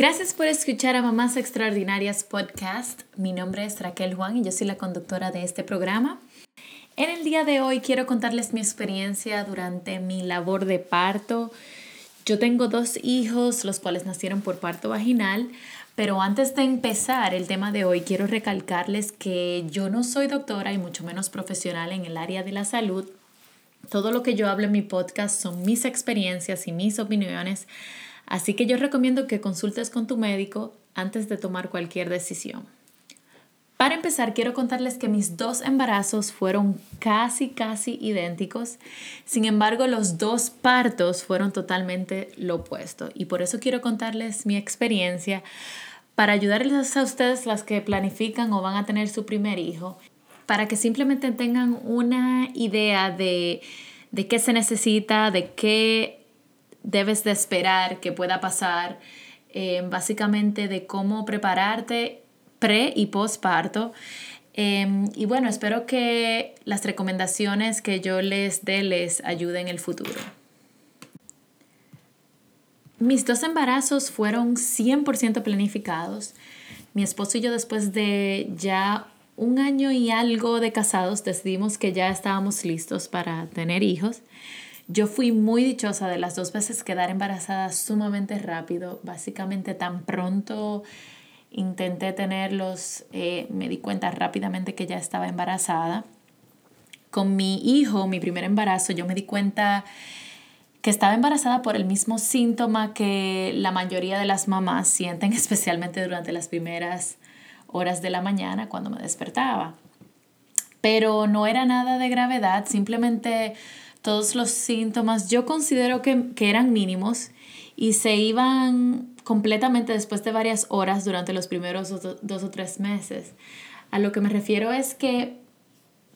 Gracias por escuchar a Mamás Extraordinarias Podcast. Mi nombre es Raquel Juan y yo soy la conductora de este programa. En el día de hoy quiero contarles mi experiencia durante mi labor de parto. Yo tengo dos hijos, los cuales nacieron por parto vaginal, pero antes de empezar el tema de hoy, quiero recalcarles que yo no soy doctora y mucho menos profesional en el área de la salud. Todo lo que yo hablo en mi podcast son mis experiencias y mis opiniones Así que yo recomiendo que consultes con tu médico antes de tomar cualquier decisión. Para empezar, quiero contarles que mis dos embarazos fueron casi, casi idénticos. Sin embargo, los dos partos fueron totalmente lo opuesto. Y por eso quiero contarles mi experiencia para ayudarles a ustedes las que planifican o van a tener su primer hijo, para que simplemente tengan una idea de, de qué se necesita, de qué debes de esperar que pueda pasar, eh, básicamente de cómo prepararte pre y postparto. Eh, y bueno, espero que las recomendaciones que yo les dé les ayuden en el futuro. Mis dos embarazos fueron 100% planificados. Mi esposo y yo después de ya un año y algo de casados decidimos que ya estábamos listos para tener hijos. Yo fui muy dichosa de las dos veces quedar embarazada sumamente rápido, básicamente tan pronto intenté tenerlos, eh, me di cuenta rápidamente que ya estaba embarazada. Con mi hijo, mi primer embarazo, yo me di cuenta que estaba embarazada por el mismo síntoma que la mayoría de las mamás sienten, especialmente durante las primeras horas de la mañana cuando me despertaba. Pero no era nada de gravedad, simplemente todos los síntomas, yo considero que, eran mínimos y se iban completamente después de varias horas durante los primeros dos, o tres meses. A lo que me refiero es que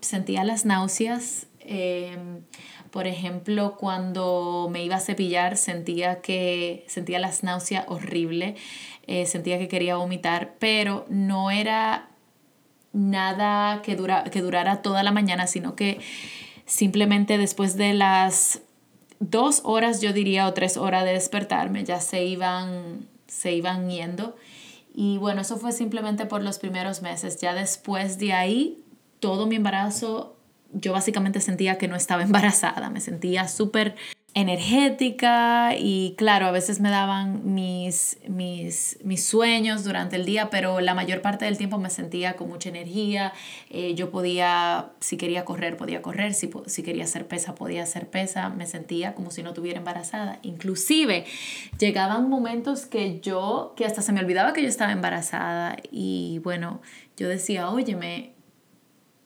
sentía las náuseas. Em, por ejemplo, cuando me iba a cepillar sentía que sentía las náuseas horrible, eh, sentía que quería vomitar, pero no era nada que, dura, que durara toda la mañana, sino que Simplemente después de las dos horas, yo diría, o tres horas de despertarme, ya se iban, se iban yendo. Y bueno, eso fue simplemente por los primeros meses. Ya después de ahí, todo mi embarazo, yo básicamente sentía que no estaba embarazada. Me sentía súper energética y claro, a veces me daban mis, mis, mis, sueños durante el día, pero la mayor parte del tiempo me sentía con mucha energía. Eh, yo podía, si quería correr, podía correr, si, si quería hacer pesa, podía hacer pesa. Me sentía como si no tuviera embarazada. Inclusive llegaban momentos que yo, que hasta se me olvidaba que yo estaba embarazada y bueno, yo decía, óyeme,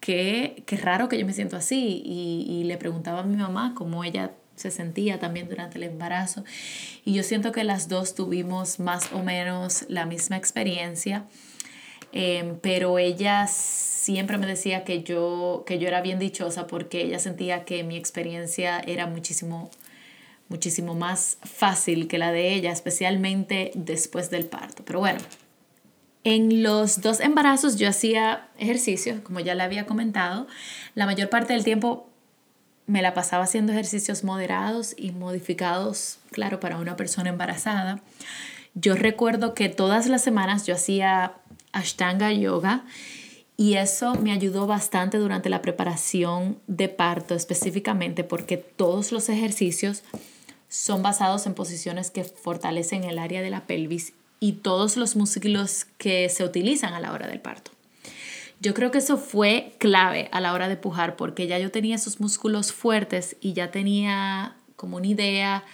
qué, qué raro que yo me siento así y, y le preguntaba a mi mamá cómo ella se sentía también durante el embarazo. Y yo siento que las dos tuvimos más o menos la misma experiencia, em, pero ella siempre me decía que yo, que yo era bien dichosa porque ella sentía que mi experiencia era muchísimo muchísimo más fácil que la de ella, especialmente después del parto. Pero bueno, en los dos embarazos yo hacía ejercicio, como ya le había comentado. La mayor parte del tiempo me la pasaba haciendo ejercicios moderados y modificados, claro, para una persona embarazada. Yo recuerdo que todas las semanas yo hacía Ashtanga Yoga y eso me ayudó bastante durante la preparación de parto específicamente porque todos los ejercicios son basados en posiciones que fortalecen el área de la pelvis y todos los músculos que se utilizan a la hora del parto. Yo creo que eso fue clave a la hora de pujar porque ya yo tenía esos músculos fuertes y ya tenía como una idea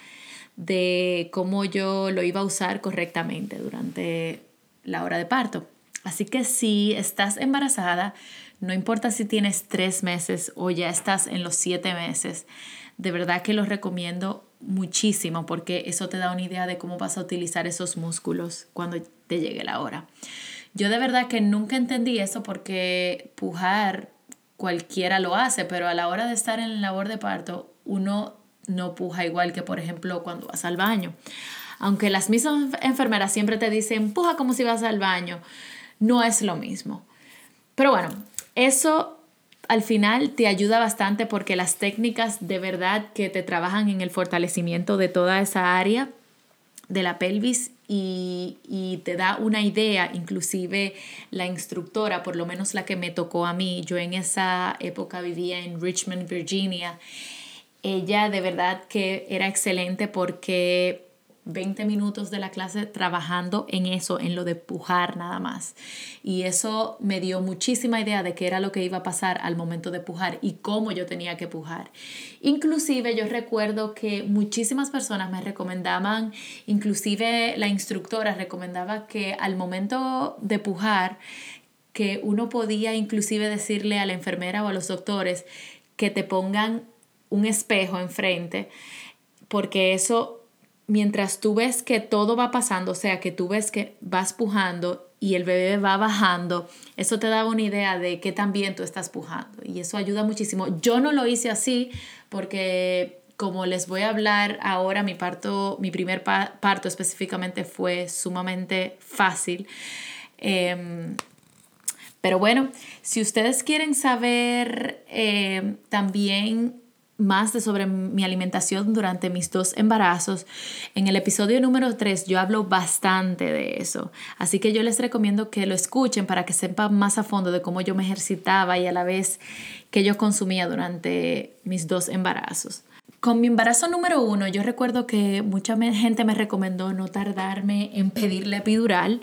de cómo yo lo iba a usar correctamente durante la hora de parto. Así que si estás embarazada, no importa si tienes tres meses o ya estás en los siete meses, de verdad que lo recomiendo muchísimo porque eso te da una idea de cómo vas a utilizar esos músculos cuando te llegue la hora. Yo de verdad que nunca entendí eso porque pujar cualquiera lo hace, pero a la hora de estar en la labor de parto, uno no puja igual que, por ejemplo, cuando vas al baño. Aunque las mismas enfermeras siempre te dicen, puja como si vas al baño, no es lo mismo. Pero bueno, eso al final te ayuda bastante porque las técnicas de verdad que te trabajan en el fortalecimiento de toda esa área de la pelvis y, y, te da una idea, inclusive la instructora, por lo menos la que me tocó a mí, yo en esa época vivía en Richmond, Virginia, ella de verdad que era excelente porque 20 minutos de la clase trabajando en eso, en lo de pujar nada más. Y eso me dio muchísima idea de qué era lo que iba a pasar al momento de pujar y cómo yo tenía que pujar. Inclusive yo recuerdo que muchísimas personas me recomendaban, inclusive la instructora recomendaba que al momento de pujar, que uno podía inclusive decirle a la enfermera o a los doctores que te pongan un espejo enfrente, porque eso mientras tú ves que todo va pasando, o sea, que tú ves que vas pujando y el bebé va bajando, eso te da una idea de que también tú estás pujando y eso ayuda muchísimo. Yo no lo hice así porque como les voy a hablar ahora, mi parto, mi primer parto específicamente fue sumamente fácil. Em, pero bueno, si ustedes quieren saber eh, también más de sobre mi alimentación durante mis dos embarazos. En el episodio número 3 yo hablo bastante de eso, así que yo les recomiendo que lo escuchen para que sepan más a fondo de cómo yo me ejercitaba y a la vez que yo consumía durante mis dos embarazos. Con mi embarazo número uno, yo recuerdo que mucha gente me recomendó no tardarme en pedirle epidural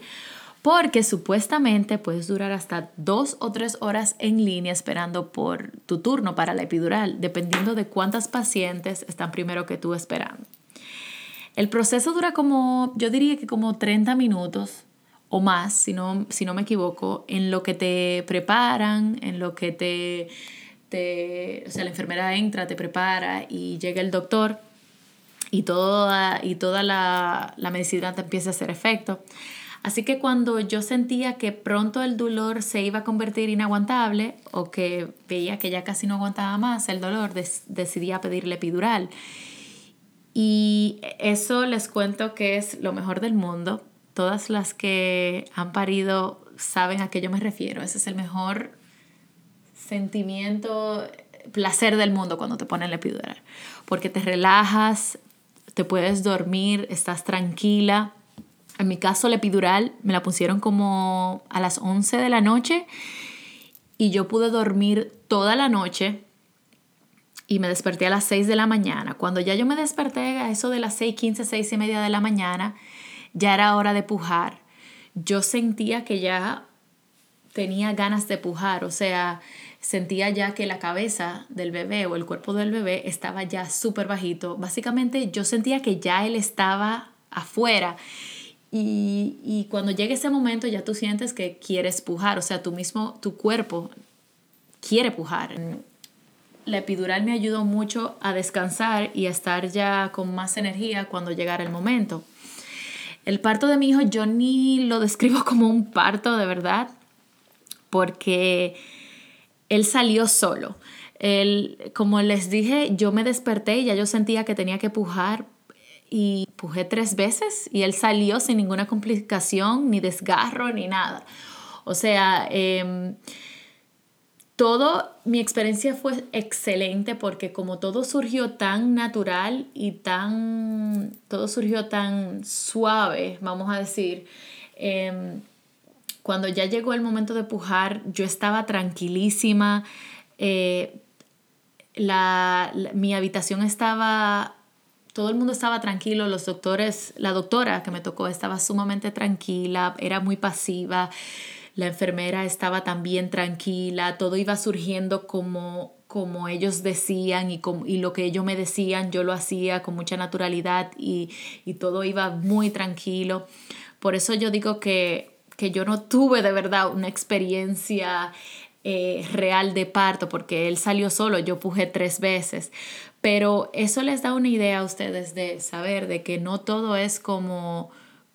porque supuestamente puedes durar hasta dos o tres horas en línea esperando por tu turno para la epidural, dependiendo de cuántas pacientes están primero que tú esperando. El proceso dura como, yo diría que como 30 minutos o más, si no, si no me equivoco, en lo que te preparan, en lo que te, te, o sea, la enfermera entra, te prepara y llega el doctor y toda, y toda la, la medicina te empieza a hacer efecto. Así que cuando yo sentía que pronto el dolor se iba a convertir inaguantable o que veía que ya casi no aguantaba más el dolor, decidí pedirle epidural. Y eso les cuento que es lo mejor del mundo. Todas las que han parido saben a qué yo me refiero. Ese es el mejor sentimiento, placer del mundo cuando te ponen la epidural. Porque te relajas, te puedes dormir, estás tranquila en mi caso, la epidural me la pusieron como a las 11 de la noche y yo pude dormir toda la noche y me desperté a las 6 de la mañana. Cuando ya yo me desperté a eso de las 6, 15, 6 y media de la mañana, ya era hora de pujar. Yo sentía que ya tenía ganas de pujar, o sea, sentía ya que la cabeza del bebé o el cuerpo del bebé estaba ya súper bajito. Básicamente yo sentía que ya él estaba afuera y, y, cuando llegue ese momento ya tú sientes que quieres pujar, o sea, tú mismo, tu cuerpo quiere pujar. La epidural me ayudó mucho a descansar y a estar ya con más energía cuando llegara el momento. El parto de mi hijo yo ni lo describo como un parto de verdad, porque él salió solo. Él, como les dije, yo me desperté y ya yo sentía que tenía que pujar y pujé tres veces y él salió sin ninguna complicación, ni desgarro, ni nada. O sea, eh, todo, mi experiencia fue excelente porque como todo surgió tan natural y tan, todo surgió tan suave, vamos a decir, em, cuando ya llegó el momento de pujar, yo estaba tranquilísima. Eh, mi habitación estaba todo el mundo estaba tranquilo, los doctores, la doctora que me tocó estaba sumamente tranquila, era muy pasiva, la enfermera estaba también tranquila, todo iba surgiendo como, como ellos decían y, y lo que ellos me decían, yo lo hacía con mucha naturalidad y, y todo iba muy tranquilo. Por eso yo digo que, que yo no tuve de verdad una experiencia eh, real de parto, porque él salió solo, yo puje tres veces, pero eso les da una idea a ustedes de saber de que no todo es como,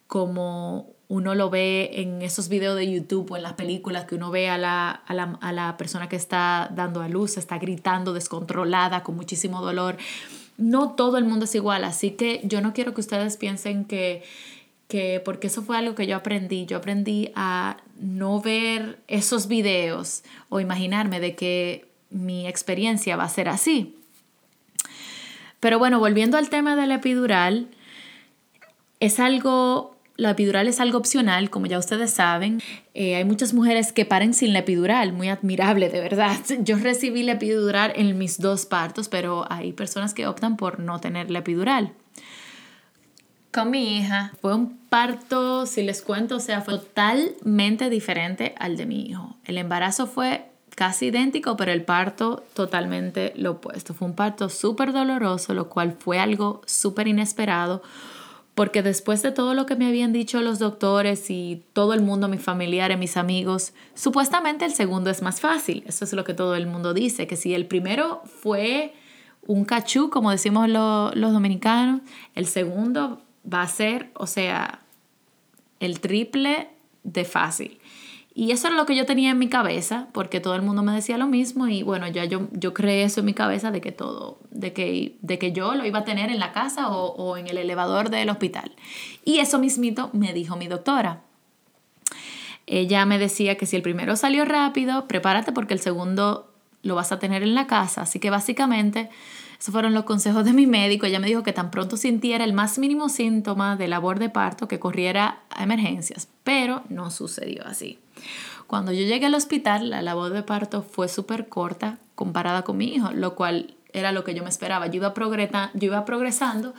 como uno lo ve en esos videos de YouTube o en las películas que uno ve a la, a la, a la persona que está dando a luz, está gritando descontrolada, con muchísimo dolor. No todo el mundo es igual, así que yo no quiero que ustedes piensen que que porque eso fue algo que yo aprendí, yo aprendí a no ver esos videos o imaginarme de que mi experiencia va a ser así. Pero bueno, volviendo al tema de la epidural, Es algo la epidural es algo opcional, como ya ustedes saben. Eh, hay muchas mujeres que paren sin la epidural, muy admirable, de verdad. Yo recibí la epidural en mis dos partos, pero hay personas que optan por no tener la epidural. Con mi hija fue un parto, si les cuento, o sea, fue totalmente diferente al de mi hijo. El embarazo fue casi idéntico, pero el parto totalmente lo opuesto. Fue un parto súper doloroso, lo cual fue algo súper inesperado porque después de todo lo que me habían dicho los doctores y todo el mundo, mis familiares, mis amigos, supuestamente el segundo es más fácil. Eso es lo que todo el mundo dice, que si el primero fue un cachú, como decimos los dominicanos, el segundo va a ser, o sea, el triple de fácil. Y eso era lo que yo tenía en mi cabeza, porque todo el mundo me decía lo mismo y bueno, ya yo, yo creé eso en mi cabeza de que todo, de que, de que yo lo iba a tener en la casa o, o en el elevador del hospital. Y eso mismito me dijo mi doctora. Ella me decía que si el primero salió rápido, prepárate porque el segundo lo vas a tener en la casa. Así que básicamente esos fueron los consejos de mi médico. Ella me dijo que tan pronto sintiera el más mínimo síntoma de labor de parto que corriera a emergencias, pero no sucedió así. Cuando yo llegué al hospital, la labor de parto fue súper corta comparada con mi hijo, lo cual era lo que yo me esperaba. Yo iba, yo iba progresando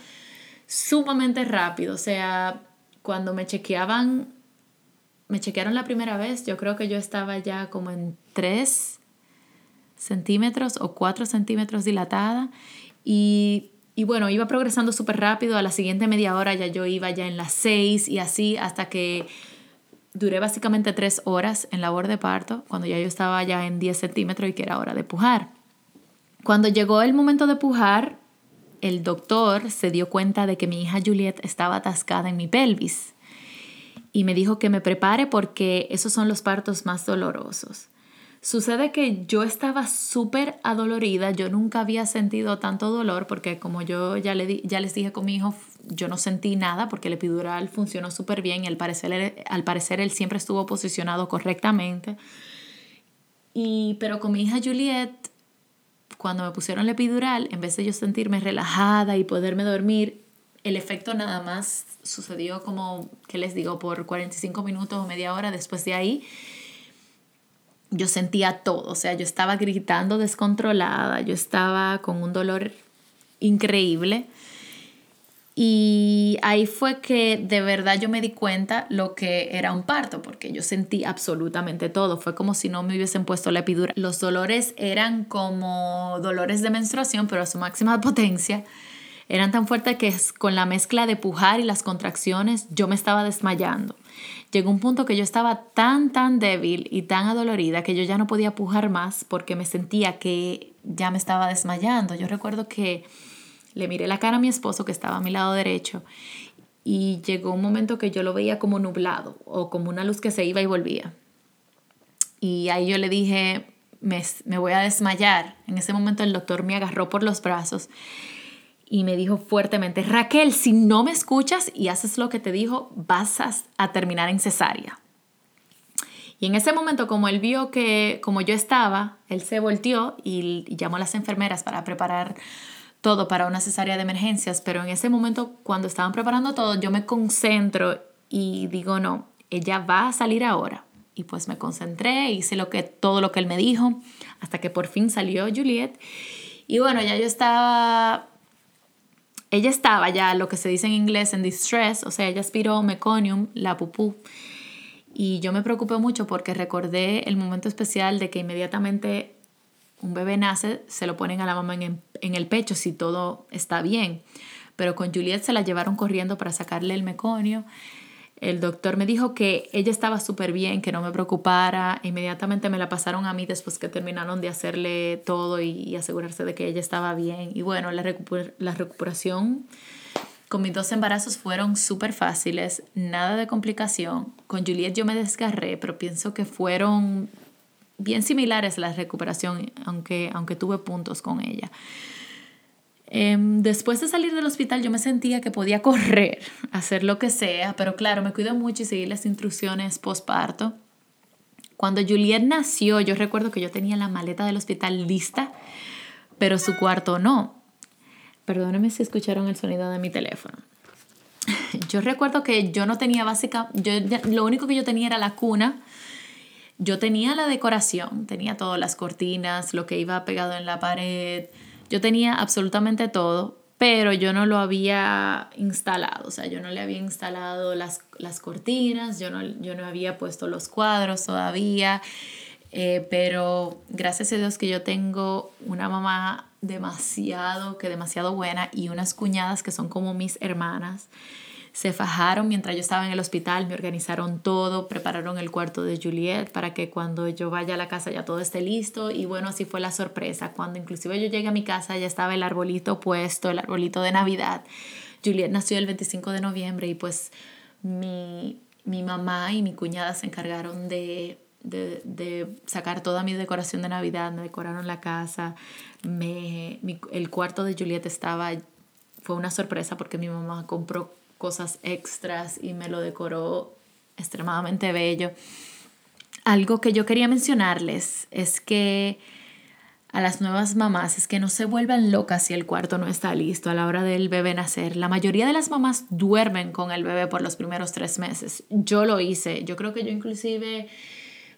sumamente rápido, o sea, cuando me chequeaban, me chequearon la primera vez, yo creo que yo estaba ya como en 3 centímetros o 4 centímetros dilatada y, y bueno, iba progresando súper rápido, a la siguiente media hora ya yo iba ya en las 6 y así hasta que duré básicamente tres horas en labor de parto, cuando ya yo estaba ya en 10 centímetros y que era hora de pujar. Cuando llegó el momento de pujar, el doctor se dio cuenta de que mi hija Juliet estaba atascada en mi pelvis y me dijo que me prepare porque esos son los partos más dolorosos. Sucede que yo estaba súper adolorida, yo nunca había sentido tanto dolor porque como yo ya, le ya les dije con mi hijo, yo no sentí nada porque el epidural funcionó súper bien y al parecer, al parecer él siempre estuvo posicionado correctamente. Y, pero con mi hija Juliet, cuando me pusieron la epidural, en vez de yo sentirme relajada y poderme dormir, el efecto nada más sucedió como, ¿qué les digo?, por 45 minutos o media hora después de ahí yo sentía todo, o sea, yo estaba gritando descontrolada, yo estaba con un dolor increíble. Y ahí fue que de verdad yo me di cuenta lo que era un parto, porque yo sentí absolutamente todo. Fue como si no me hubiesen puesto la epidural. Los dolores eran como dolores de menstruación, pero a su máxima potencia. Eran tan fuertes que con la mezcla de pujar y las contracciones yo me estaba desmayando. Llegó un punto que yo estaba tan, tan débil y tan adolorida que yo ya no podía pujar más porque me sentía que ya me estaba desmayando. Yo recuerdo que le miré la cara a mi esposo que estaba a mi lado derecho y llegó un momento que yo lo veía como nublado o como una luz que se iba y volvía. Y ahí yo le dije, me, me voy a desmayar. En ese momento el doctor me agarró por los brazos y me dijo fuertemente, Raquel, si no me escuchas y haces lo que te dijo, vas a, terminar en cesárea. Y en ese momento, como él vio que como yo estaba, él se volteó y, llamó a las enfermeras para preparar todo para una cesárea de emergencias, pero en ese momento, cuando estaban preparando todo, yo me concentro y digo, no, ella va a salir ahora. Y pues me concentré, hice lo que, todo lo que él me dijo, hasta que por fin salió Juliet. Y bueno, ya yo estaba ella estaba ya, lo que se dice en inglés, en distress, o sea, ella aspiró meconium, la pupú. Y yo me preocupé mucho porque recordé el momento especial de que inmediatamente un bebé nace, se lo ponen a la mamá en, en el pecho si todo está bien. Pero con Juliet se la llevaron corriendo para sacarle el meconio el doctor me dijo que ella estaba súper bien, que no me preocupara. Inmediatamente me la pasaron a mí después que terminaron de hacerle todo y, asegurarse de que ella estaba bien. Y bueno, la, recuperación con mis dos embarazos fueron súper fáciles, nada de complicación. Con Juliet yo me desgarré, pero pienso que fueron bien similares la recuperación, aunque, aunque tuve puntos con ella. Em, después de salir del hospital yo me sentía que podía correr, hacer lo que sea, pero claro, me cuido mucho y seguí las instrucciones postparto. Cuando Juliet nació, yo recuerdo que yo tenía la maleta del hospital lista, pero su cuarto no. Perdónenme si escucharon el sonido de mi teléfono. yo recuerdo que yo no tenía básica, yo, lo único que yo tenía era la cuna. Yo tenía la decoración, tenía todas las cortinas, lo que iba pegado en la pared. Yo tenía absolutamente todo, pero yo no lo había instalado, o sea, yo no le había instalado las, las cortinas, yo no, yo no había puesto los cuadros todavía. Eh, pero gracias a Dios que yo tengo una mamá demasiado, que demasiado buena y unas cuñadas que son como mis hermanas. Se fajaron mientras yo estaba en el hospital, me organizaron todo, prepararon el cuarto de Juliet para que cuando yo vaya a la casa ya todo esté listo y bueno, así fue la sorpresa. Cuando inclusive yo llegué a mi casa ya estaba el arbolito puesto, el arbolito de Navidad. Juliet nació el 25 de noviembre y pues mi, mi mamá y mi cuñada se encargaron de de, de, sacar toda mi decoración de Navidad, me decoraron la casa, me, el cuarto de Juliet estaba, fue una sorpresa porque mi mamá compró cosas extras y me lo decoró extremadamente bello. Algo que yo quería mencionarles es que a las nuevas mamás es que no se vuelvan locas si el cuarto no está listo a la hora del bebé nacer. La mayoría de las mamás duermen con el bebé por los primeros tres meses. Yo lo hice. Yo creo que yo inclusive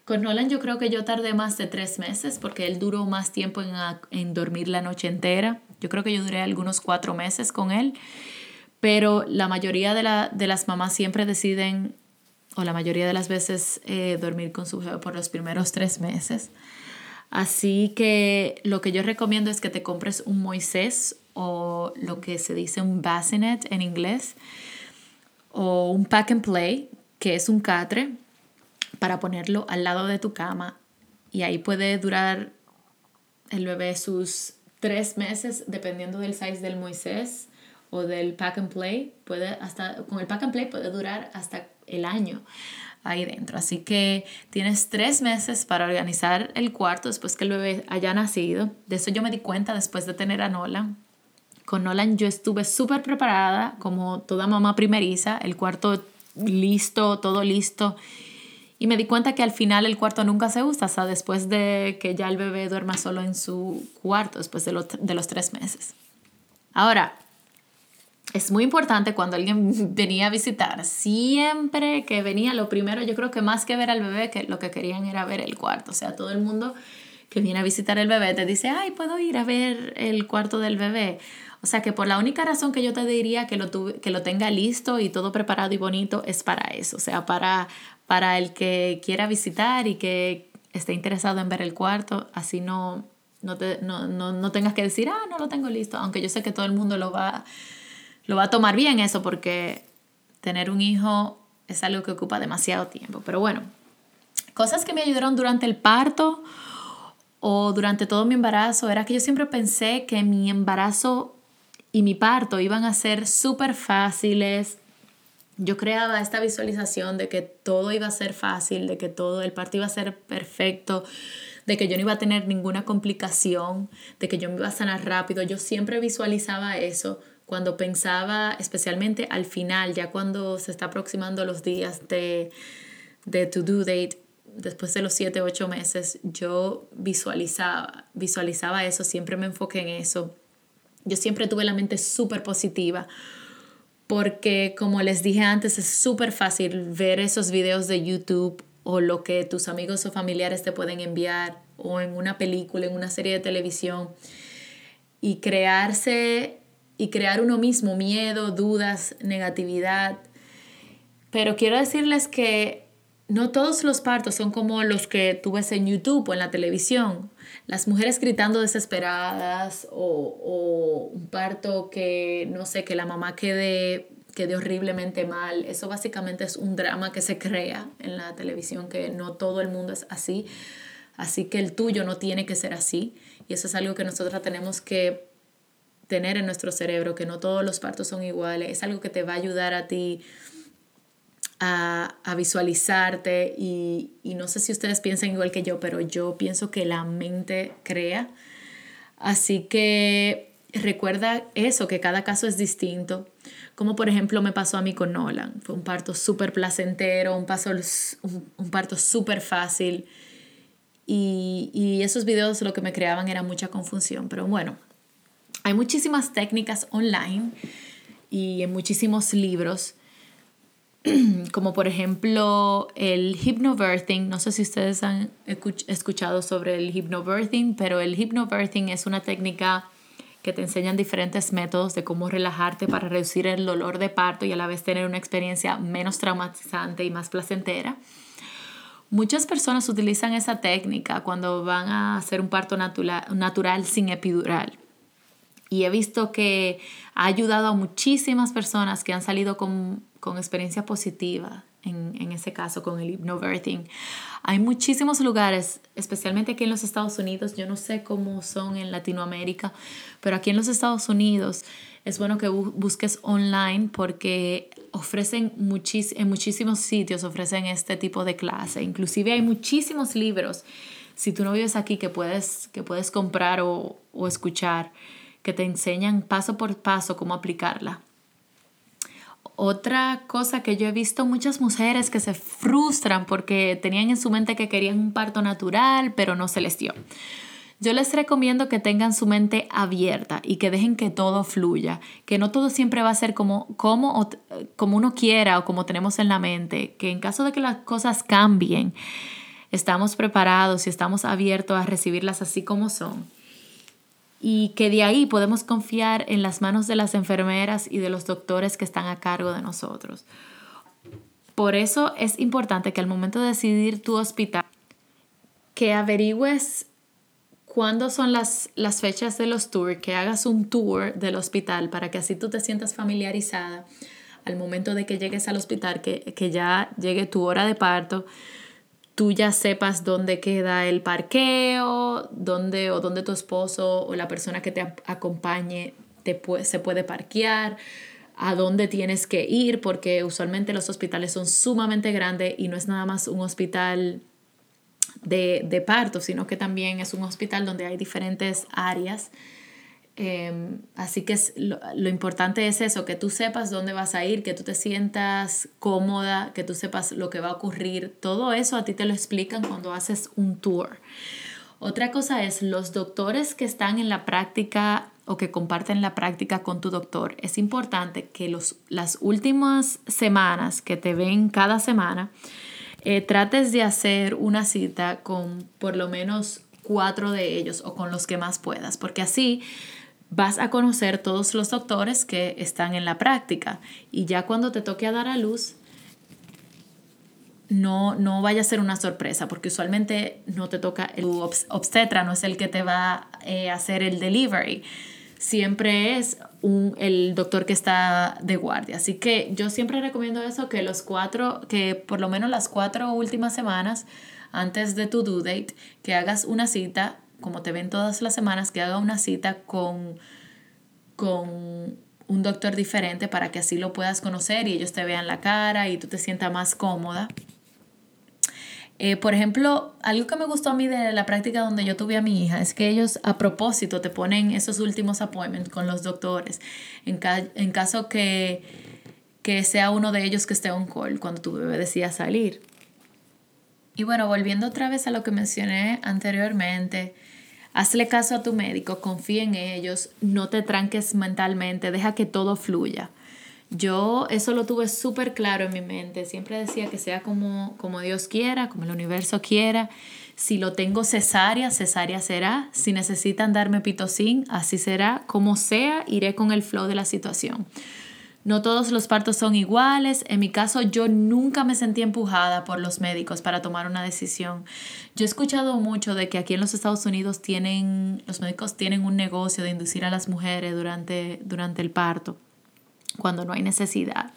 con Nolan yo creo que yo tardé más de tres meses porque él duró más tiempo en, en dormir la noche entera. Yo creo que yo duré algunos cuatro meses con él, pero la mayoría de, la, de las mamás siempre deciden, o la mayoría de las veces, eh, dormir con su bebé por los primeros tres meses. Así que lo que yo recomiendo es que te compres un Moisés o lo que se dice un bassinet en inglés o un pack and play, que es un catre para ponerlo al lado de tu cama y ahí puede durar el bebé sus tres meses dependiendo del size del Moisés o del pack and play puede hasta con el pack and play puede durar hasta el año ahí dentro. Así que tienes tres meses para organizar el cuarto después que el bebé haya nacido. De eso yo me di cuenta después de tener a Nolan. Con Nolan yo estuve súper preparada como toda mamá primeriza el cuarto listo todo listo. Y me di cuenta que al final el cuarto nunca se usa, hasta después de que ya el bebé duerma solo en su cuarto, después de, de los tres meses. Ahora, es muy importante cuando alguien venía a visitar, siempre que venía, lo primero, yo creo que más que ver al bebé, que lo que querían era ver el cuarto. O sea, todo el mundo que viene a visitar el bebé te dice, ay, puedo ir a ver el cuarto del bebé. O sea que por la única razón que yo te diría que lo, que lo tenga listo y todo preparado y bonito es para eso, o sea, para, para el que quiera visitar y que esté interesado en ver el cuarto, así no, no, te, no, no, no, tengas que decir, ah, no lo tengo listo, aunque yo sé que todo el mundo lo va, lo va a tomar bien eso, porque tener un hijo es algo que ocupa demasiado tiempo. Pero bueno, cosas que me ayudaron durante el parto o durante todo mi embarazo era que yo siempre pensé que mi embarazo y mi parto iban a ser súper fáciles, yo creaba esta visualización de que todo iba a ser fácil, de que todo el parto iba a ser perfecto, de que yo no iba a tener ninguna complicación, de que yo me iba a sanar rápido. Yo siempre visualizaba eso cuando pensaba, especialmente al final, ya cuando se está aproximando los días de, de to do date, después de los 7, 8 meses, yo visualizaba, visualizaba eso, siempre me enfoqué en eso. Yo siempre tuve la mente súper positiva porque como les dije antes, es súper fácil ver esos videos de YouTube o lo que tus amigos o familiares te pueden enviar o en una película, en una serie de televisión y crearse y crear uno mismo miedo, dudas, negatividad. Pero quiero decirles que no todos los partos son como los que tú ves en YouTube o en la televisión. Las mujeres gritando desesperadas o, o un parto que, no sé, que la mamá quede, quede horriblemente mal. Eso básicamente es un drama que se crea en la televisión, que no todo el mundo es así. Así que el tuyo no tiene que ser así. Y eso es algo que nosotros tenemos que tener en nuestro cerebro, que no todos los partos son iguales. Es algo que te va a ayudar a ti a, visualizarte y, no sé si ustedes piensan igual que yo, pero yo pienso que la mente crea. Así que recuerda eso, que cada caso es distinto. Como por ejemplo me pasó a mí con Nolan. Fue un parto súper placentero, un, paso, un, parto súper fácil. Y, y esos videos lo que me creaban era mucha confusión. Pero bueno, hay muchísimas técnicas online y en muchísimos libros, como por ejemplo el hypnobirthing. No sé si ustedes han escuchado sobre el hypnobirthing, pero el hypnobirthing es una técnica que te enseñan diferentes métodos de cómo relajarte para reducir el dolor de parto y a la vez tener una experiencia menos traumatizante y más placentera. Muchas personas utilizan esa técnica cuando van a hacer un parto natural, natural sin epidural. Y he visto que ha ayudado a muchísimas personas que han salido con, con experiencia positiva en, en, ese caso con el hypnobirthing. Hay muchísimos lugares, especialmente aquí en los Estados Unidos, yo no sé cómo son en Latinoamérica, pero aquí en los Estados Unidos es bueno que busques online porque ofrecen muchis en muchísimos sitios, ofrecen este tipo de clase. Inclusive hay muchísimos libros, si tú no vives aquí, que puedes, que puedes comprar o, o escuchar, que te enseñan paso por paso cómo aplicarla. Otra cosa que yo he visto muchas mujeres que se frustran porque tenían en su mente que querían un parto natural, pero no se les dio. Yo les recomiendo que tengan su mente abierta y que dejen que todo fluya, que no todo siempre va a ser como, como, como uno quiera o como tenemos en la mente, que en caso de que las cosas cambien, estamos preparados y estamos abiertos a recibirlas así como son y que de ahí podemos confiar en las manos de las enfermeras y de los doctores que están a cargo de nosotros. Por eso es importante que al momento de decidir tu hospital, que averigües cuándo son las, las fechas de los tours, que hagas un tour del hospital para que así tú te sientas familiarizada al momento de que llegues al hospital, que, que ya llegue tu hora de parto, tú ya sepas dónde queda el parqueo, dónde o dónde tu esposo o la persona que te acompañe te se puede parquear, a dónde tienes que ir, porque usualmente los hospitales son sumamente grandes y no es nada más un hospital de, de parto, sino que también es un hospital donde hay diferentes áreas Em, así que es, lo, importante es eso, que tú sepas dónde vas a ir, que tú te sientas cómoda, que tú sepas lo que va a ocurrir. Todo eso a ti te lo explican cuando haces un tour. Otra cosa es los doctores que están en la práctica o que comparten la práctica con tu doctor. Es importante que los, las últimas semanas que te ven cada semana, eh, trates de hacer una cita con por lo menos cuatro de ellos o con los que más puedas, porque así vas a conocer todos los doctores que están en la práctica y ya cuando te toque a dar a luz, no, no vaya a ser una sorpresa, porque usualmente no te toca, el obstetra no es el que te va eh, a hacer el delivery, siempre es un, el doctor que está de guardia. Así que yo siempre recomiendo eso, que los cuatro, que por lo menos las cuatro últimas semanas antes de tu due date, que hagas una cita como te ven todas las semanas, que haga una cita con, con un doctor diferente para que así lo puedas conocer y ellos te vean la cara y tú te sientas más cómoda. Eh, por ejemplo, algo que me gustó a mí de la práctica donde yo tuve a mi hija es que ellos a propósito te ponen esos últimos appointments con los doctores en, en caso que, que sea uno de ellos que esté on call cuando tu bebé decida salir. Y bueno, volviendo otra vez a lo que mencioné anteriormente, Hazle caso a tu médico, confía en ellos, no te tranques mentalmente, deja que todo fluya. Yo eso lo tuve súper claro en mi mente, siempre decía que sea como, como Dios quiera, como el universo quiera. Si lo tengo cesárea, cesárea será. Si necesitan darme pitocin, así será. Como sea, iré con el flow de la situación. No todos los partos son iguales. En mi caso, yo nunca me sentí empujada por los médicos para tomar una decisión. Yo he escuchado mucho de que aquí en los Estados Unidos tienen, los médicos tienen un negocio de inducir a las mujeres durante, durante el parto, cuando no hay necesidad.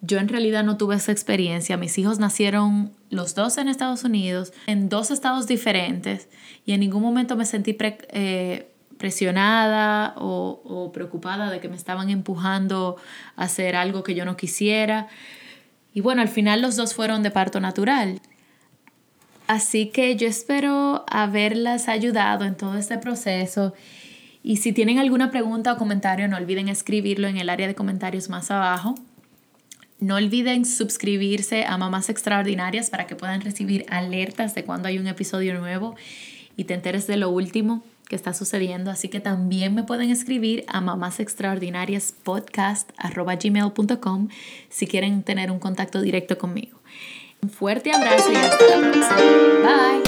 Yo en realidad no tuve esa experiencia. Mis hijos nacieron los dos en Estados Unidos, en dos estados diferentes, y en ningún momento me sentí eh, presionada o, preocupada de que me estaban empujando a hacer algo que yo no quisiera. Y bueno, al final los dos fueron de parto natural. Así que yo espero haberlas ayudado en todo este proceso. Y si tienen alguna pregunta o comentario, no olviden escribirlo en el área de comentarios más abajo. No olviden suscribirse a Mamás Extraordinarias para que puedan recibir alertas de cuando hay un episodio nuevo y te enteres de lo último que está sucediendo, así que también me pueden escribir a mamásextraordinariaspodcast.gmail.com si quieren tener un contacto directo conmigo. Un fuerte abrazo y hasta la próxima. Bye.